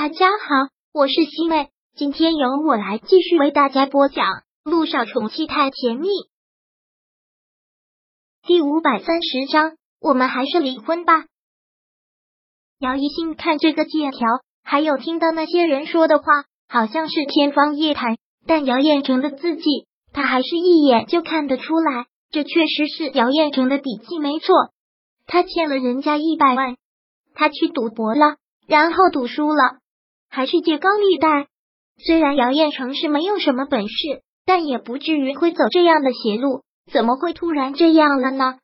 大家好，我是西妹，今天由我来继续为大家播讲《路上宠妻太甜蜜》第五百三十章。我们还是离婚吧。姚一新看这个借条，还有听到那些人说的话，好像是天方夜谭。但姚彦成的字迹，他还是一眼就看得出来，这确实是姚彦成的笔迹，没错。他欠了人家一百万，他去赌博了，然后赌输了。还是借高利贷？虽然姚彦成是没有什么本事，但也不至于会走这样的邪路。怎么会突然这样了呢？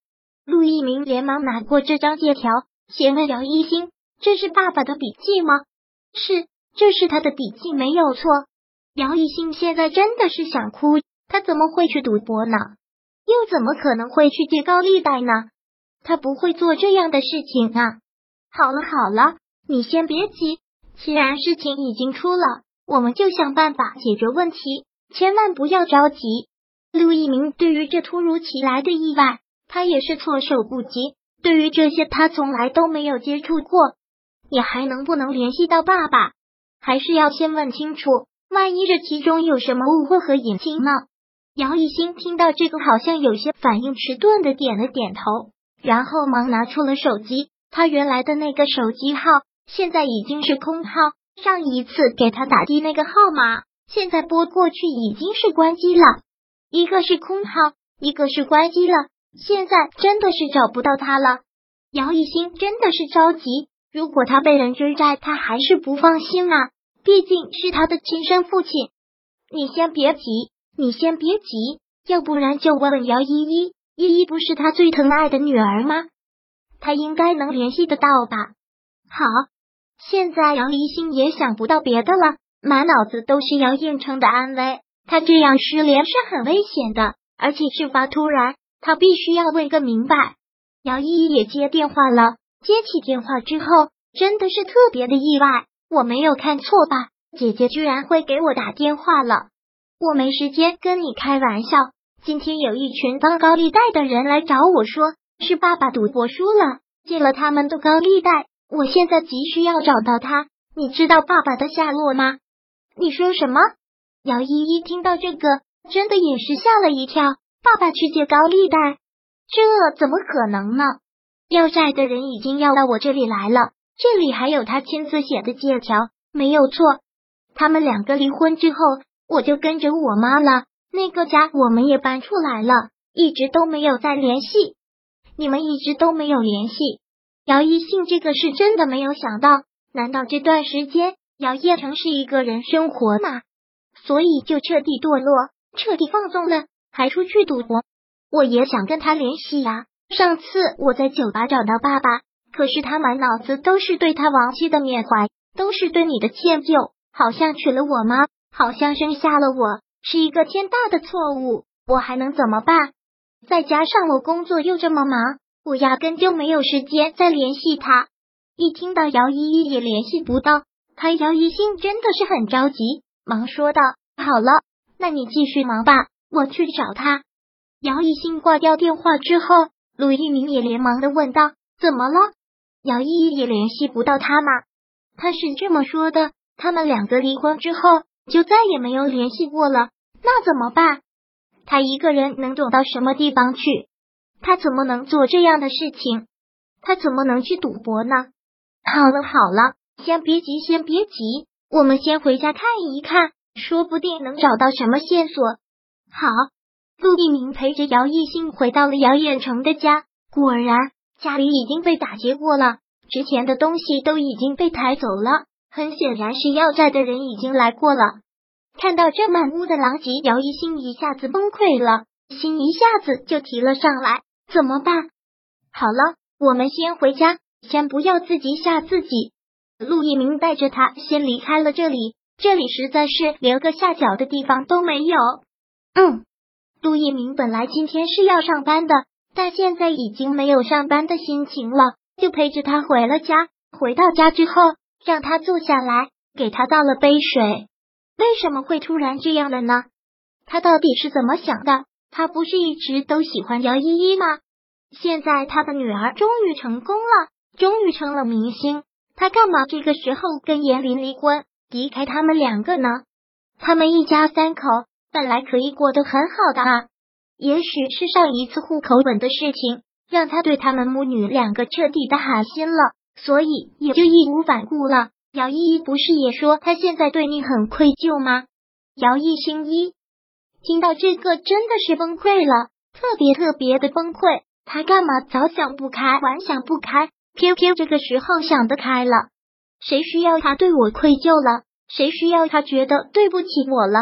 陆一鸣连忙拿过这张借条，先问姚一星：“这是爸爸的笔记吗？”“是，这是他的笔记，没有错。”姚一星现在真的是想哭，他怎么会去赌博呢？又怎么可能会去借高利贷呢？他不会做这样的事情啊！好了好了，你先别急。既然事情已经出了，我们就想办法解决问题，千万不要着急。陆一鸣对于这突如其来的意外，他也是措手不及。对于这些，他从来都没有接触过。你还能不能联系到爸爸？还是要先问清楚，万一这其中有什么误会和隐情呢？姚一新听到这个，好像有些反应迟钝的点了点头，然后忙拿出了手机，他原来的那个手机号。现在已经是空号，上一次给他打的那个号码，现在拨过去已经是关机了。一个是空号，一个是关机了，现在真的是找不到他了。姚一新真的是着急，如果他被人追债，他还是不放心啊，毕竟是他的亲生父亲。你先别急，你先别急，要不然就问问姚依依，依依不是他最疼爱的女儿吗？他应该能联系得到吧？好。现在杨离心也想不到别的了，满脑子都是杨应成的安危。他这样失联是很危险的，而且事发突然，他必须要问个明白。姚依依也接电话了，接起电话之后，真的是特别的意外。我没有看错吧？姐姐居然会给我打电话了。我没时间跟你开玩笑。今天有一群当高利贷的人来找我说，是爸爸赌博输了，借了他们的高利贷。我现在急需要找到他，你知道爸爸的下落吗？你说什么？姚依依听到这个，真的也是吓了一跳。爸爸去借高利贷，这怎么可能呢？要债的人已经要到我这里来了，这里还有他亲自写的借条，没有错。他们两个离婚之后，我就跟着我妈了，那个家我们也搬出来了，一直都没有再联系。你们一直都没有联系。姚一信这个是真的没有想到，难道这段时间姚叶成是一个人生活吗？所以就彻底堕落，彻底放纵了，还出去赌博。我也想跟他联系呀。上次我在酒吧找到爸爸，可是他满脑子都是对他亡妻的缅怀，都是对你的歉疚，好像娶了我妈，好像生下了我，是一个天大的错误。我还能怎么办？再加上我工作又这么忙。我压根就没有时间再联系他。一听到姚依依也联系不到，他姚一心真的是很着急，忙说道：“好了，那你继续忙吧，我去找他。”姚一心挂掉电话之后，陆一鸣也连忙的问道：“怎么了？姚依依也联系不到他吗？”他是这么说的：“他们两个离婚之后就再也没有联系过了，那怎么办？他一个人能躲到什么地方去？”他怎么能做这样的事情？他怎么能去赌博呢？好了好了，先别急，先别急，我们先回家看一看，说不定能找到什么线索。好，陆一鸣陪着姚艺兴回到了姚远成的家，果然家里已经被打劫过了，值钱的东西都已经被抬走了，很显然是要债的人已经来过了。看到这满屋的狼藉，姚一兴一下子崩溃了，心一下子就提了上来。怎么办？好了，我们先回家，先不要自己吓自己。陆一鸣带着他先离开了这里，这里实在是连个下脚的地方都没有。嗯，陆一鸣本来今天是要上班的，但现在已经没有上班的心情了，就陪着他回了家。回到家之后，让他坐下来，给他倒了杯水。为什么会突然这样了呢？他到底是怎么想的？他不是一直都喜欢姚依依吗？现在他的女儿终于成功了，终于成了明星，他干嘛这个时候跟严林离婚，离开他们两个呢？他们一家三口本来可以过得很好的啊，也许是上一次户口本的事情，让他对他们母女两个彻底的寒心了，所以也就义无反顾了。姚依依不是也说他现在对你很愧疚吗？姚一星一听到这个真的是崩溃了，特别特别的崩溃。他干嘛早想不开，晚想不开，偏偏这个时候想得开了？谁需要他对我愧疚了？谁需要他觉得对不起我了？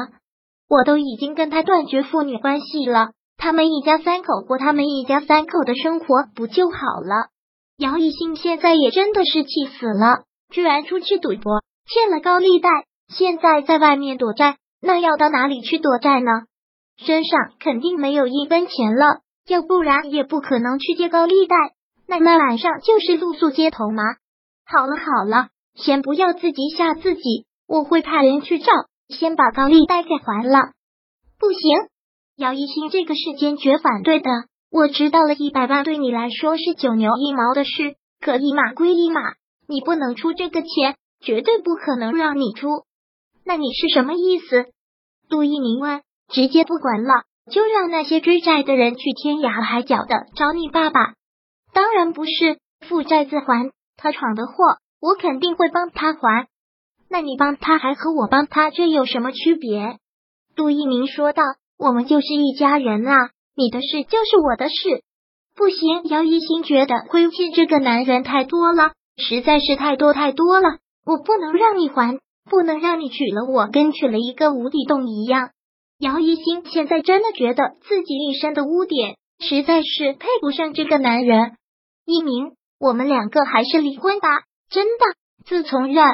我都已经跟他断绝父女关系了，他们一家三口过他们一家三口的生活不就好了？姚一兴现在也真的是气死了，居然出去赌博，欠了高利贷，现在在外面躲债，那要到哪里去躲债呢？身上肯定没有一分钱了，要不然也不可能去借高利贷。那那晚上就是露宿街头吗？好了好了，先不要自己吓自己。我会派人去找，先把高利贷给还了。不行，姚一新这个是坚决反对的。我知道了，一百万对你来说是九牛一毛的事，可一码归一码，你不能出这个钱，绝对不可能让你出。那你是什么意思？陆一鸣问。直接不管了，就让那些追债的人去天涯海角的找你爸爸。当然不是，负债自还，他闯的祸，我肯定会帮他还。那你帮他还和我帮他，这有什么区别？杜一鸣说道：“我们就是一家人啊，你的事就是我的事。”不行，姚一新觉得亏欠这个男人太多了，实在是太多太多了。我不能让你还，不能让你娶了我，跟娶了一个无底洞一样。姚一新现在真的觉得自己一身的污点，实在是配不上这个男人。一鸣，我们两个还是离婚吧，真的。自从认。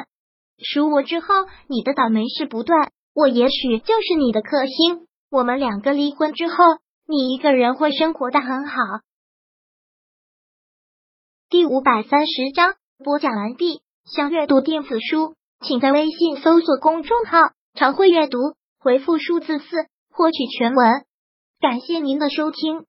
输我之后，你的倒霉事不断，我也许就是你的克星。我们两个离婚之后，你一个人会生活的很好。第五百三十章播讲完毕。想阅读电子书，请在微信搜索公众号“常会阅读”，回复数字四获取全文。感谢您的收听。